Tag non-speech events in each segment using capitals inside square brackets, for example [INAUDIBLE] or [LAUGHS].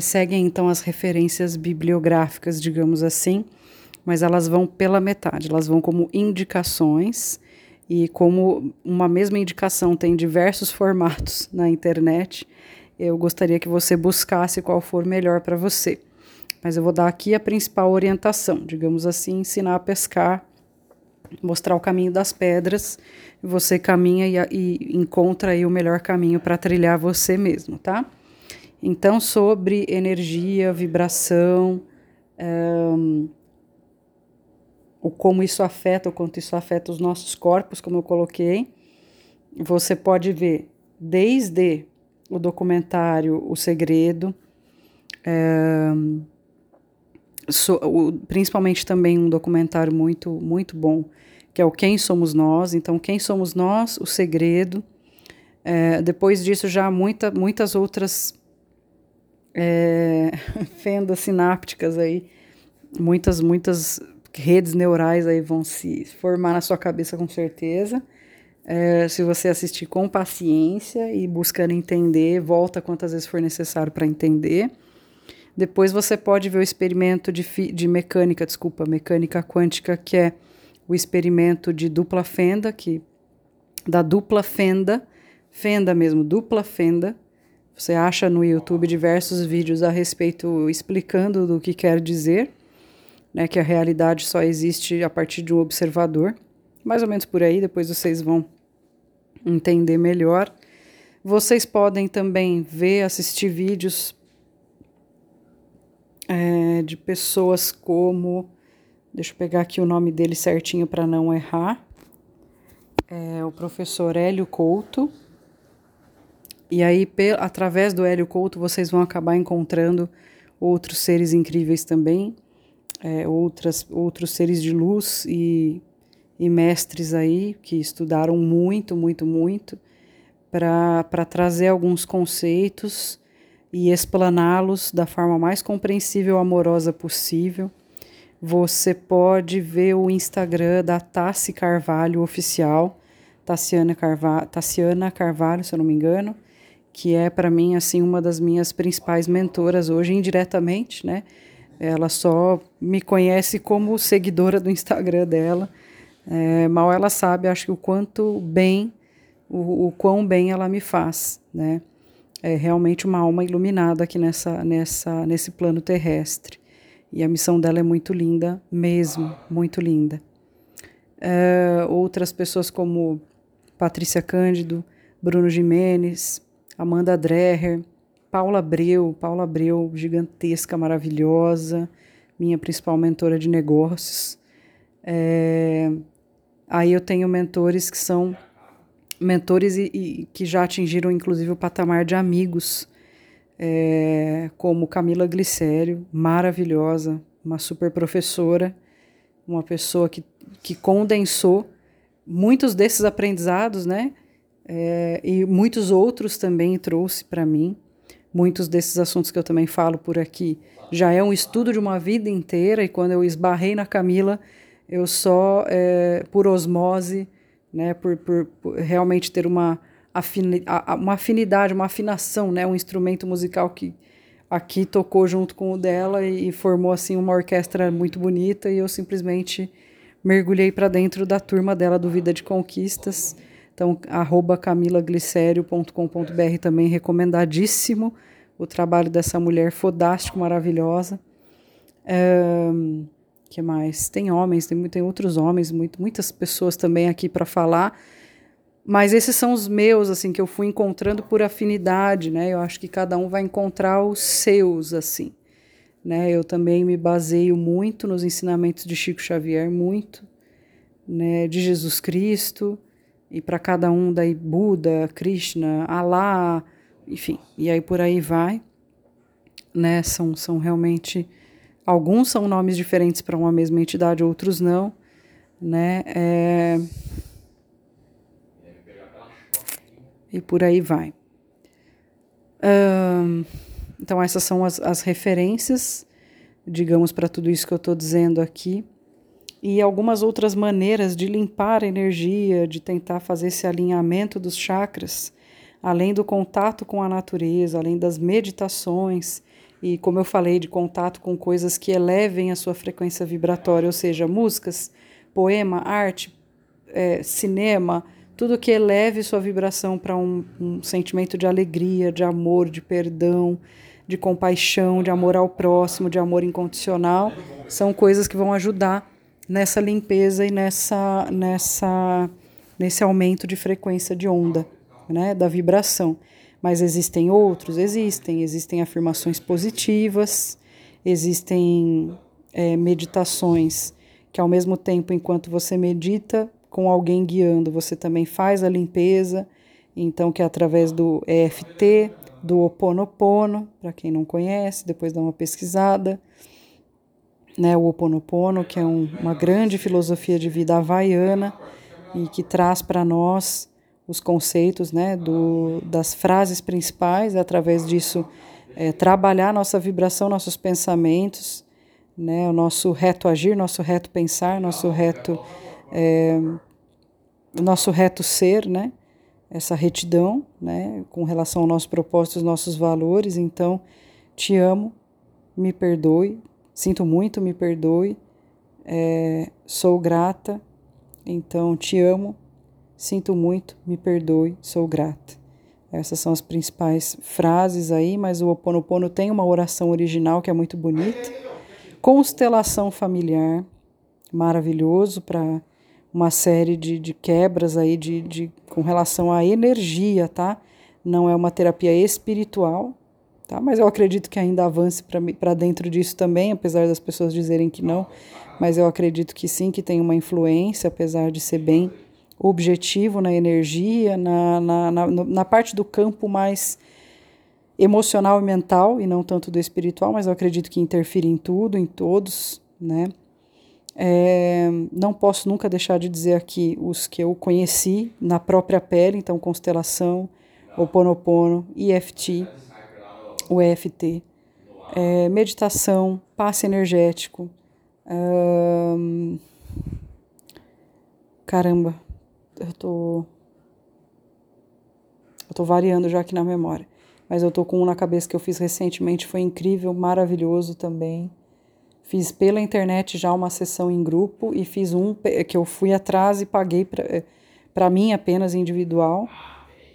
seguem então as referências bibliográficas, digamos assim, mas elas vão pela metade, elas vão como indicações, e como uma mesma indicação tem diversos formatos [LAUGHS] na internet, eu gostaria que você buscasse qual for melhor para você. Mas eu vou dar aqui a principal orientação, digamos assim, ensinar a pescar, mostrar o caminho das pedras, você caminha e, e encontra aí o melhor caminho para trilhar você mesmo, tá? Então, sobre energia, vibração, um, o como isso afeta, o quanto isso afeta os nossos corpos, como eu coloquei, você pode ver desde o documentário O Segredo, é, so, o, principalmente também um documentário muito, muito bom, que é o Quem Somos Nós. Então, Quem Somos Nós, O Segredo. É, depois disso, já muita, muitas outras é, [LAUGHS] fendas sinápticas aí, muitas, muitas redes neurais aí vão se formar na sua cabeça com certeza. É, se você assistir com paciência e buscando entender, volta quantas vezes for necessário para entender. Depois você pode ver o experimento de, de mecânica, desculpa, mecânica quântica, que é o experimento de dupla fenda, que da dupla fenda, fenda mesmo, dupla fenda. Você acha no YouTube diversos vídeos a respeito explicando do que quer dizer né, que a realidade só existe a partir de um observador. Mais ou menos por aí, depois vocês vão entender melhor. Vocês podem também ver, assistir vídeos é, de pessoas como. Deixa eu pegar aqui o nome dele certinho para não errar. É o professor Hélio Couto. E aí, através do Hélio Couto, vocês vão acabar encontrando outros seres incríveis também é, outras, outros seres de luz e, e mestres aí que estudaram muito, muito, muito para trazer alguns conceitos e explaná-los da forma mais compreensível e amorosa possível. Você pode ver o Instagram da Tassi Carvalho Oficial, Tassiana Carvalho, Tassiana Carvalho, se eu não me engano, que é para mim assim uma das minhas principais mentoras hoje indiretamente, né? Ela só me conhece como seguidora do Instagram dela. É, mal ela sabe, acho que o quanto bem, o, o quão bem ela me faz, né? É realmente uma alma iluminada aqui nessa, nessa, nesse plano terrestre. E a missão dela é muito linda, mesmo, muito linda. É, outras pessoas como Patrícia Cândido, Bruno Jimenez, Amanda Dreher, Paula Abreu, Paula Abreu, gigantesca, maravilhosa, minha principal mentora de negócios. É, aí eu tenho mentores que são mentores e, e, que já atingiram inclusive o patamar de amigos, é, como Camila Glicério, maravilhosa, uma super professora, uma pessoa que, que condensou muitos desses aprendizados, né? É, e muitos outros também trouxe para mim. Muitos desses assuntos que eu também falo por aqui já é um estudo de uma vida inteira, e quando eu esbarrei na Camila, eu só, é, por osmose, né, por, por, por realmente ter uma, afini uma afinidade, uma afinação, né, um instrumento musical que aqui tocou junto com o dela e, e formou assim uma orquestra muito bonita, e eu simplesmente mergulhei para dentro da turma dela do Vida de Conquistas então, arroba camilaglicério.com.br também recomendadíssimo o trabalho dessa mulher fodástico, maravilhosa. Um, que mais? Tem homens, tem, tem outros homens, muito, muitas pessoas também aqui para falar. Mas esses são os meus, assim, que eu fui encontrando por afinidade, né? Eu acho que cada um vai encontrar os seus, assim. Né? Eu também me baseio muito nos ensinamentos de Chico Xavier, muito, né? De Jesus Cristo, e para cada um daí Buda, Krishna, Alá, enfim, e aí por aí vai, né? São, são realmente alguns são nomes diferentes para uma mesma entidade, outros não, né? É... E por aí vai. Um, então essas são as, as referências, digamos, para tudo isso que eu estou dizendo aqui e algumas outras maneiras de limpar a energia, de tentar fazer esse alinhamento dos chakras, além do contato com a natureza, além das meditações e, como eu falei, de contato com coisas que elevem a sua frequência vibratória, ou seja, músicas, poema, arte, é, cinema, tudo que eleve sua vibração para um, um sentimento de alegria, de amor, de perdão, de compaixão, de amor ao próximo, de amor incondicional, são coisas que vão ajudar nessa limpeza e nessa, nessa, nesse aumento de frequência de onda, né, da vibração. Mas existem outros? Existem. Existem afirmações positivas, existem é, meditações que, ao mesmo tempo, enquanto você medita com alguém guiando, você também faz a limpeza. Então, que é através do EFT, do Oponopono, para quem não conhece, depois dá uma pesquisada. Né, o Oponopono, que é um, uma grande filosofia de vida havaiana e que traz para nós os conceitos né, do, das frases principais, através disso é, trabalhar nossa vibração, nossos pensamentos, né, o nosso reto agir, nosso reto pensar, nosso reto, é, nosso reto ser, né, essa retidão né, com relação ao nosso propósito, os nossos valores. Então, te amo, me perdoe, sinto muito, me perdoe, é, sou grata, então te amo, Sinto muito, me perdoe, sou grata. Essas são as principais frases aí, mas o Ho Oponopono tem uma oração original que é muito bonita. Constelação familiar, maravilhoso para uma série de, de quebras aí de, de, com relação à energia, tá? Não é uma terapia espiritual, tá? Mas eu acredito que ainda avance para dentro disso também, apesar das pessoas dizerem que não. Mas eu acredito que sim, que tem uma influência, apesar de ser bem objetivo na energia, na, na, na, na parte do campo mais emocional e mental, e não tanto do espiritual, mas eu acredito que interfere em tudo, em todos, né? É, não posso nunca deixar de dizer aqui os que eu conheci na própria pele, então constelação, o Ponopono, EFT, o EFT, é, meditação, passe energético, caramba, eu tô. Eu tô variando já aqui na memória. Mas eu tô com um na cabeça que eu fiz recentemente, foi incrível, maravilhoso também. Fiz pela internet já uma sessão em grupo e fiz um que eu fui atrás e paguei para mim apenas individual,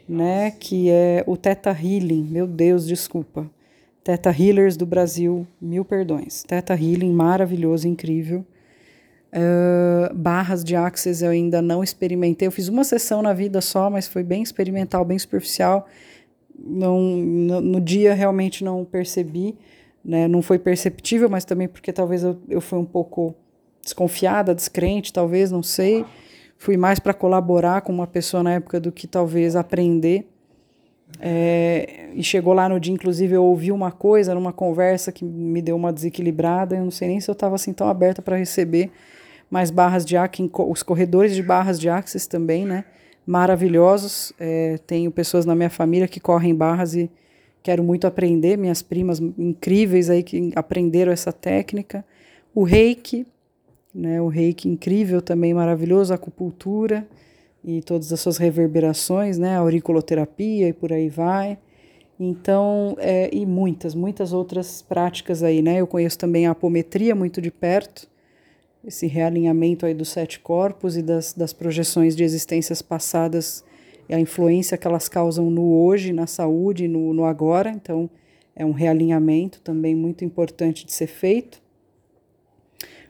né? Que é o Teta Healing. Meu Deus, desculpa. Teta Healers do Brasil, mil perdões. Teta Healing, maravilhoso, incrível. Uh, barras de Access eu ainda não experimentei. Eu fiz uma sessão na vida só, mas foi bem experimental, bem superficial. Não, no, no dia realmente não percebi, né? não foi perceptível, mas também porque talvez eu, eu fui um pouco desconfiada, descrente, talvez, não sei. Fui mais para colaborar com uma pessoa na época do que talvez aprender. É, e chegou lá no dia, inclusive, eu ouvi uma coisa numa conversa que me deu uma desequilibrada. Eu não sei nem se eu estava assim tão aberta para receber mais barras de Access, os corredores de barras de Access também, né? Maravilhosos. É, tenho pessoas na minha família que correm barras e quero muito aprender. Minhas primas incríveis aí que aprenderam essa técnica. O reiki, né? O reiki incrível também, maravilhoso. A acupuntura e todas as suas reverberações, né? A auriculoterapia e por aí vai. Então, é, e muitas, muitas outras práticas aí, né? Eu conheço também a apometria muito de perto esse realinhamento aí dos sete corpos e das, das projeções de existências passadas e a influência que elas causam no hoje, na saúde, no, no agora. Então, é um realinhamento também muito importante de ser feito.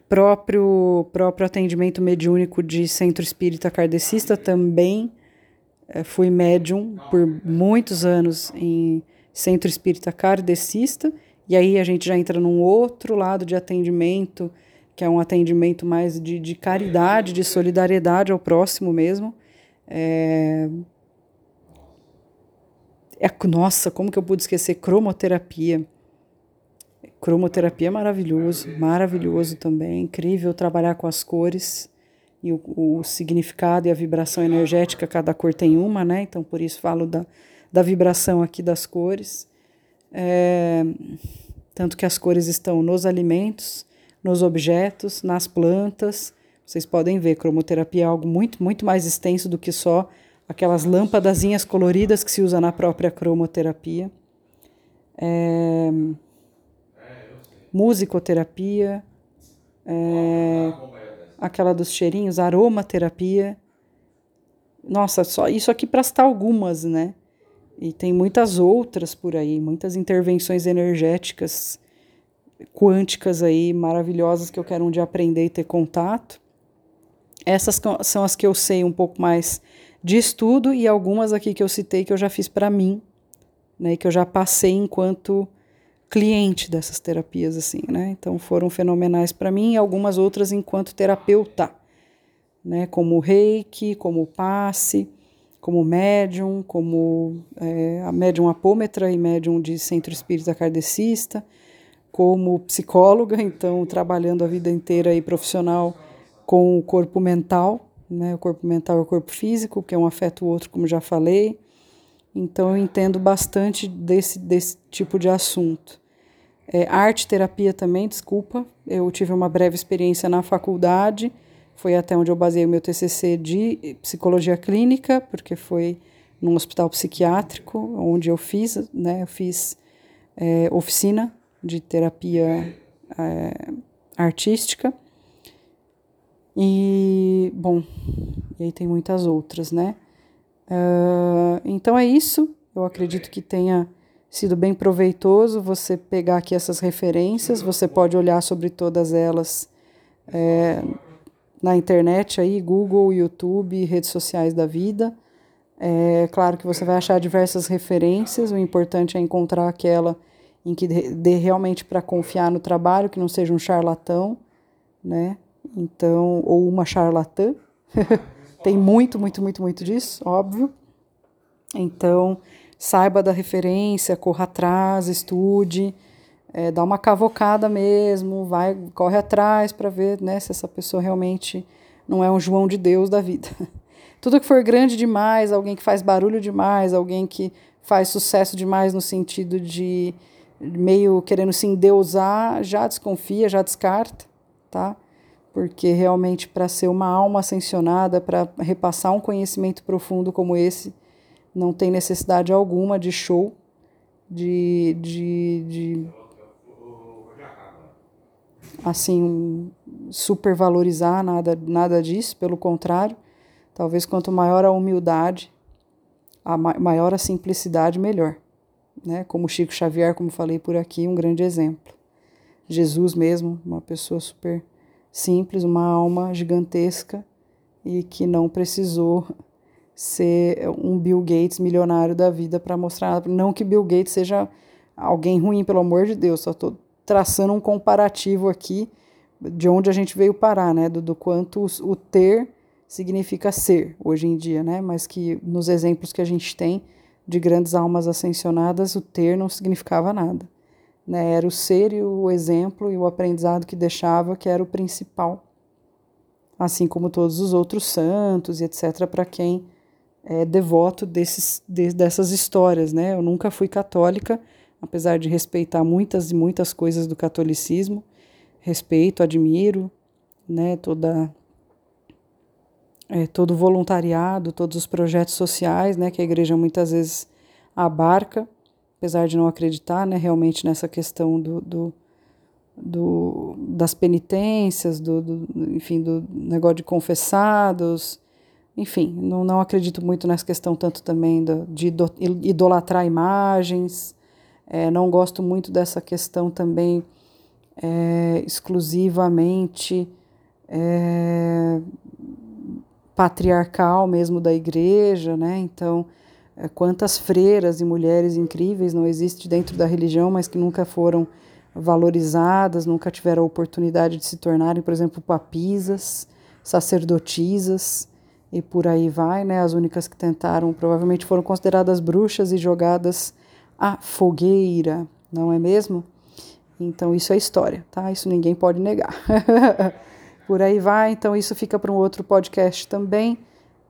Próprio, próprio atendimento mediúnico de centro espírita kardecista também é, fui médium por muitos anos em centro espírita kardecista, e aí a gente já entra num outro lado de atendimento que é um atendimento mais de, de caridade, de solidariedade ao próximo mesmo. É... É, nossa, como que eu pude esquecer? Cromoterapia. Cromoterapia é maravilhoso, maravilhoso também. Incrível trabalhar com as cores e o, o significado e a vibração energética, cada cor tem uma, né? Então, por isso falo da, da vibração aqui das cores. É, tanto que as cores estão nos alimentos, nos objetos, nas plantas. Vocês podem ver, cromoterapia é algo muito, muito mais extenso do que só aquelas lâmpadazinhas coloridas que se usa na própria cromoterapia. É... musicoterapia, é, aquela dos cheirinhos, aromaterapia. Nossa, só isso aqui para citar algumas, né? E tem muitas outras por aí, muitas intervenções energéticas quânticas aí maravilhosas que eu quero um dia aprender e ter contato. Essas são as que eu sei um pouco mais de estudo e algumas aqui que eu citei que eu já fiz para mim, né, que eu já passei enquanto cliente dessas terapias assim, né? Então foram fenomenais para mim e algumas outras enquanto terapeuta, né, como Reiki, como passe, como médium, como é, a médium apômetra e médium de centro espírita kardecista, como psicóloga, então trabalhando a vida inteira e profissional com o corpo mental, né? O corpo mental e o corpo físico, que é um afeta o outro, como já falei. Então eu entendo bastante desse, desse tipo de assunto. É, arte terapia também, desculpa. Eu tive uma breve experiência na faculdade, foi até onde eu baseei o meu TCC de psicologia clínica, porque foi num hospital psiquiátrico, onde eu fiz, né, eu fiz é, oficina de terapia é, artística. E, bom, e aí tem muitas outras, né? Uh, então é isso. Eu acredito que tenha sido bem proveitoso você pegar aqui essas referências. Você pode olhar sobre todas elas é, na internet aí, Google, YouTube, redes sociais da vida. É claro que você vai achar diversas referências. O importante é encontrar aquela em que dê realmente para confiar no trabalho, que não seja um charlatão, né? Então, ou uma charlatã. [LAUGHS] Tem muito, muito, muito, muito disso, óbvio. Então, saiba da referência, corra atrás, estude, é, dá uma cavocada mesmo, vai, corre atrás para ver né, se essa pessoa realmente não é um João de Deus da vida. [LAUGHS] Tudo que for grande demais, alguém que faz barulho demais, alguém que faz sucesso demais no sentido de meio querendo se endeusar, já desconfia, já descarta, tá? Porque realmente para ser uma alma ascensionada, para repassar um conhecimento profundo como esse, não tem necessidade alguma de show, de, de, de assim, supervalorizar nada, nada disso, pelo contrário, talvez quanto maior a humildade, a maior a simplicidade, melhor né? Como Chico Xavier, como falei por aqui, um grande exemplo. Jesus mesmo, uma pessoa super simples, uma alma gigantesca e que não precisou ser um Bill Gates milionário da vida para mostrar. Não que Bill Gates seja alguém ruim, pelo amor de Deus, só estou traçando um comparativo aqui de onde a gente veio parar, né? Do, do quanto o ter significa ser hoje em dia, né? Mas que nos exemplos que a gente tem de grandes almas ascensionadas, o ter não significava nada. Né? Era o ser e o exemplo e o aprendizado que deixava que era o principal. Assim como todos os outros santos e etc., para quem é devoto desses, de, dessas histórias. Né? Eu nunca fui católica, apesar de respeitar muitas e muitas coisas do catolicismo. Respeito, admiro né, toda é, todo o voluntariado, todos os projetos sociais né, que a igreja muitas vezes abarca, apesar de não acreditar né, realmente nessa questão do, do, do das penitências, do, do, enfim, do negócio de confessados, enfim, não, não acredito muito nessa questão tanto também do, de idolatrar imagens, é, não gosto muito dessa questão também é, exclusivamente é, patriarcal mesmo da igreja, né? Então, quantas freiras e mulheres incríveis não existem dentro da religião, mas que nunca foram valorizadas, nunca tiveram a oportunidade de se tornarem, por exemplo, papisas, sacerdotisas e por aí vai, né? As únicas que tentaram provavelmente foram consideradas bruxas e jogadas à fogueira, não é mesmo? Então isso é história, tá? Isso ninguém pode negar. [LAUGHS] por aí vai. Então, isso fica para um outro podcast também.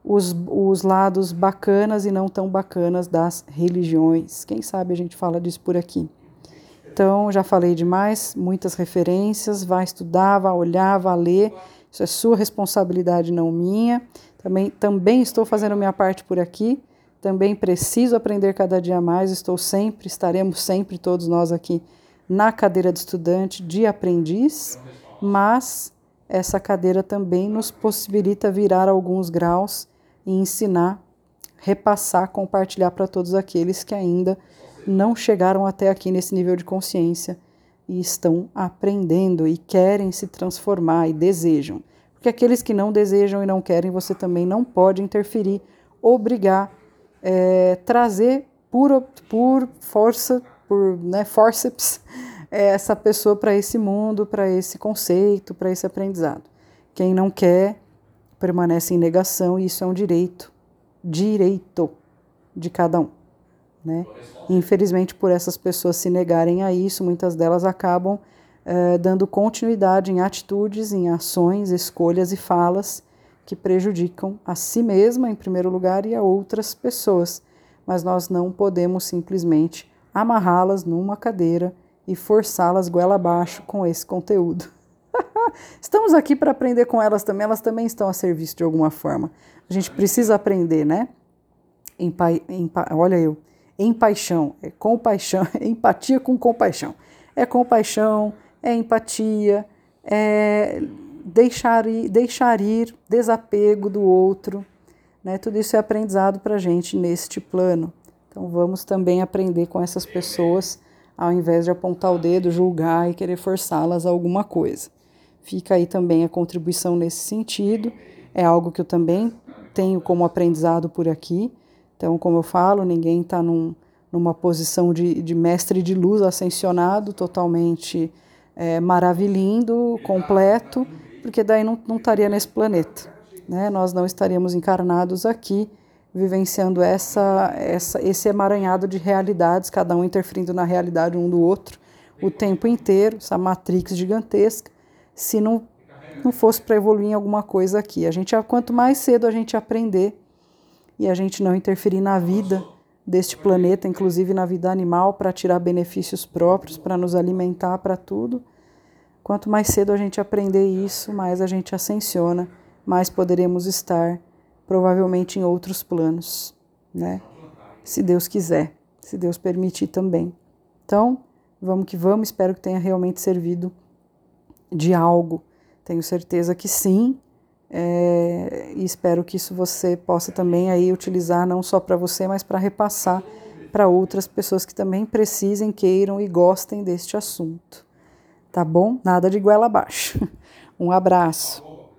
Os, os lados bacanas e não tão bacanas das religiões. Quem sabe a gente fala disso por aqui. Então, já falei demais, muitas referências. Vá estudar, vá olhar, vá ler. Isso é sua responsabilidade, não minha. Também, também estou fazendo minha parte por aqui. Também preciso aprender cada dia mais. Estou sempre, estaremos sempre todos nós aqui na cadeira de estudante, de aprendiz, mas essa cadeira também nos possibilita virar alguns graus e ensinar, repassar, compartilhar para todos aqueles que ainda não chegaram até aqui nesse nível de consciência e estão aprendendo e querem se transformar e desejam. Porque aqueles que não desejam e não querem, você também não pode interferir, obrigar, é, trazer por, por força, por né, forceps, é, [LAUGHS] essa pessoa para esse mundo, para esse conceito, para esse aprendizado. Quem não quer permanece em negação e isso é um direito, direito de cada um. Né? Infelizmente, por essas pessoas se negarem a isso, muitas delas acabam eh, dando continuidade em atitudes, em ações, escolhas e falas que prejudicam a si mesma, em primeiro lugar, e a outras pessoas. Mas nós não podemos simplesmente amarrá-las numa cadeira e forçá-las goela abaixo com esse conteúdo. Estamos aqui para aprender com elas também, elas também estão a serviço de alguma forma. A gente precisa aprender, né? Empa, empa, olha eu, empaixão, é compaixão, [LAUGHS] empatia com compaixão. É compaixão, é empatia, é deixar ir, deixar ir desapego do outro. Né? Tudo isso é aprendizado para a gente neste plano. Então vamos também aprender com essas pessoas, ao invés de apontar o dedo, julgar e querer forçá-las a alguma coisa. Fica aí também a contribuição nesse sentido. É algo que eu também tenho como aprendizado por aqui. Então, como eu falo, ninguém está num, numa posição de, de mestre de luz ascensionado, totalmente é, maravilhindo, completo, porque daí não, não estaria nesse planeta. Né? Nós não estaríamos encarnados aqui, vivenciando essa, essa, esse emaranhado de realidades, cada um interferindo na realidade um do outro, o tempo inteiro, essa matrix gigantesca, se não, não fosse para evoluir em alguma coisa aqui. A gente, quanto mais cedo a gente aprender e a gente não interferir na vida deste planeta, inclusive na vida animal, para tirar benefícios próprios, para nos alimentar, para tudo. Quanto mais cedo a gente aprender isso, mais a gente ascensiona, mais poderemos estar provavelmente em outros planos, né? Se Deus quiser, se Deus permitir também. Então, vamos que vamos, espero que tenha realmente servido de algo. Tenho certeza que sim, é, e espero que isso você possa também aí utilizar não só para você, mas para repassar para outras pessoas que também precisem, queiram e gostem deste assunto. Tá bom? Nada de goela abaixo. [LAUGHS] Um abraço.